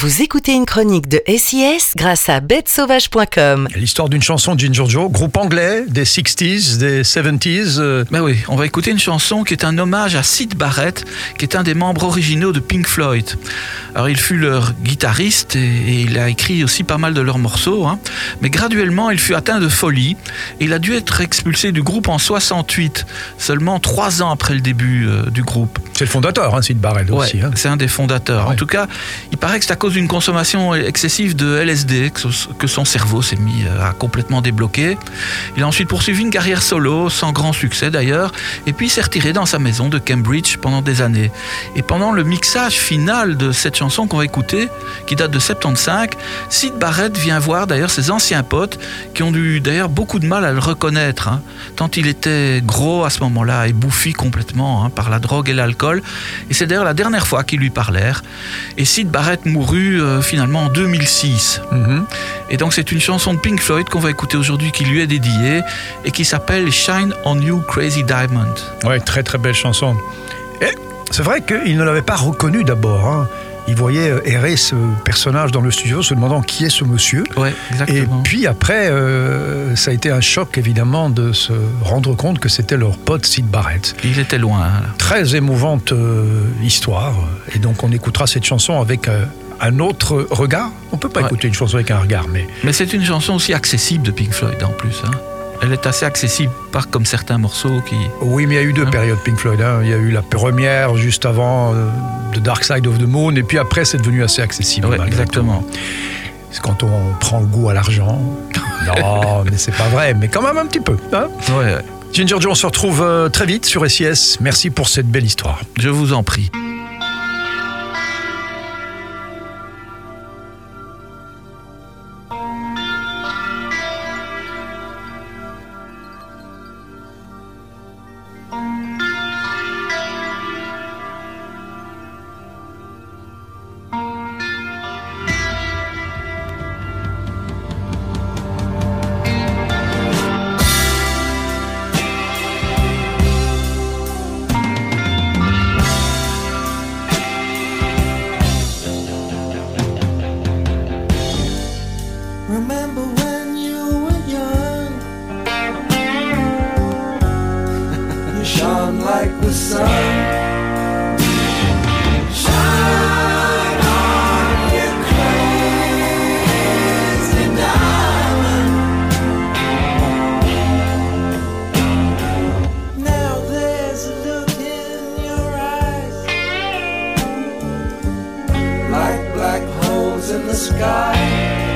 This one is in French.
Vous écoutez une chronique de SIS grâce à bêtesauvage.com. L'histoire d'une chanson de Ginger Joe, groupe anglais des 60s, des 70s. euh, Ben oui, on va écouter une chanson qui est un hommage à Sid Barrett, qui est un des membres originaux de Pink Floyd. Alors il fut leur guitariste et, et il a écrit aussi pas mal de leurs morceaux, hein. mais graduellement il fut atteint de folie et il a dû être expulsé du groupe en 68, seulement trois ans après le début euh, du groupe. C'est le fondateur, hein, Sid Barrett aussi. Hein. c'est un des fondateurs. Ouais. En tout cas, il paraît que c'est à cause d'une consommation excessive de LSD que, son cerveau s'est mis euh, à complètement débloquer. Il a ensuite poursuivi une carrière solo, sans grand succès d'ailleurs, et puis s'est retiré dans sa maison de Cambridge pendant des années. Et pendant le mixage final de cette chanson qu'on va écouter, qui date de 75, Sid Barrett vient voir d'ailleurs ses anciens potes qui ont eu d'ailleurs beaucoup de mal à le reconnaître, hein, tant il était gros à ce moment-là et bouffi complètement hein, par la drogue et l'alcool. Et c'est d'ailleurs la dernière fois qu'ils lui parlèrent. Et Sid Barrett mourut euh, finalement en 2006. Mhm. Et donc c'est une chanson de Pink Floyd qu'on va écouter aujourd'hui qui lui est dédiée et qui s'appelle Shine on You Crazy Diamond. Ouais, très très belle chanson. Et c'est vrai qu'il ne l'avait pas reconnu d'abord. hein. Il voyait euh, errer ce personnage dans le studio, se demandant qui est ce monsieur. Ouais, Et puis après, euh, ça a été un choc évidemment de se rendre compte que c'était leur pote Sid Barrett. Il était loin. hein. Très émouvante euh, histoire. Et donc on écoutera cette chanson avec euh, un autre regard. On peut pas Ouais. écouter une chanson avec un regard, mais Mais c'est une chanson aussi accessible de Pink Floyd en plus. hein. Elle est assez accessible, pas comme certains morceaux qui. oui, mais il y a eu deux Hein? périodes Pink Floyd. hein. Il y a eu la première juste avant euh, The Dark Side of the Moon, et puis après c'est devenu assez accessible. Ouais, exactement. C'est quand on prend le goût à l'argent. non, mais c'est pas vrai, mais quand même un petit peu. hein. Ouais, ouais. Ginger Joe, on se retrouve euh, très vite sur SIS. Merci pour cette belle histoire. je vous en prie. Black holes in the sky.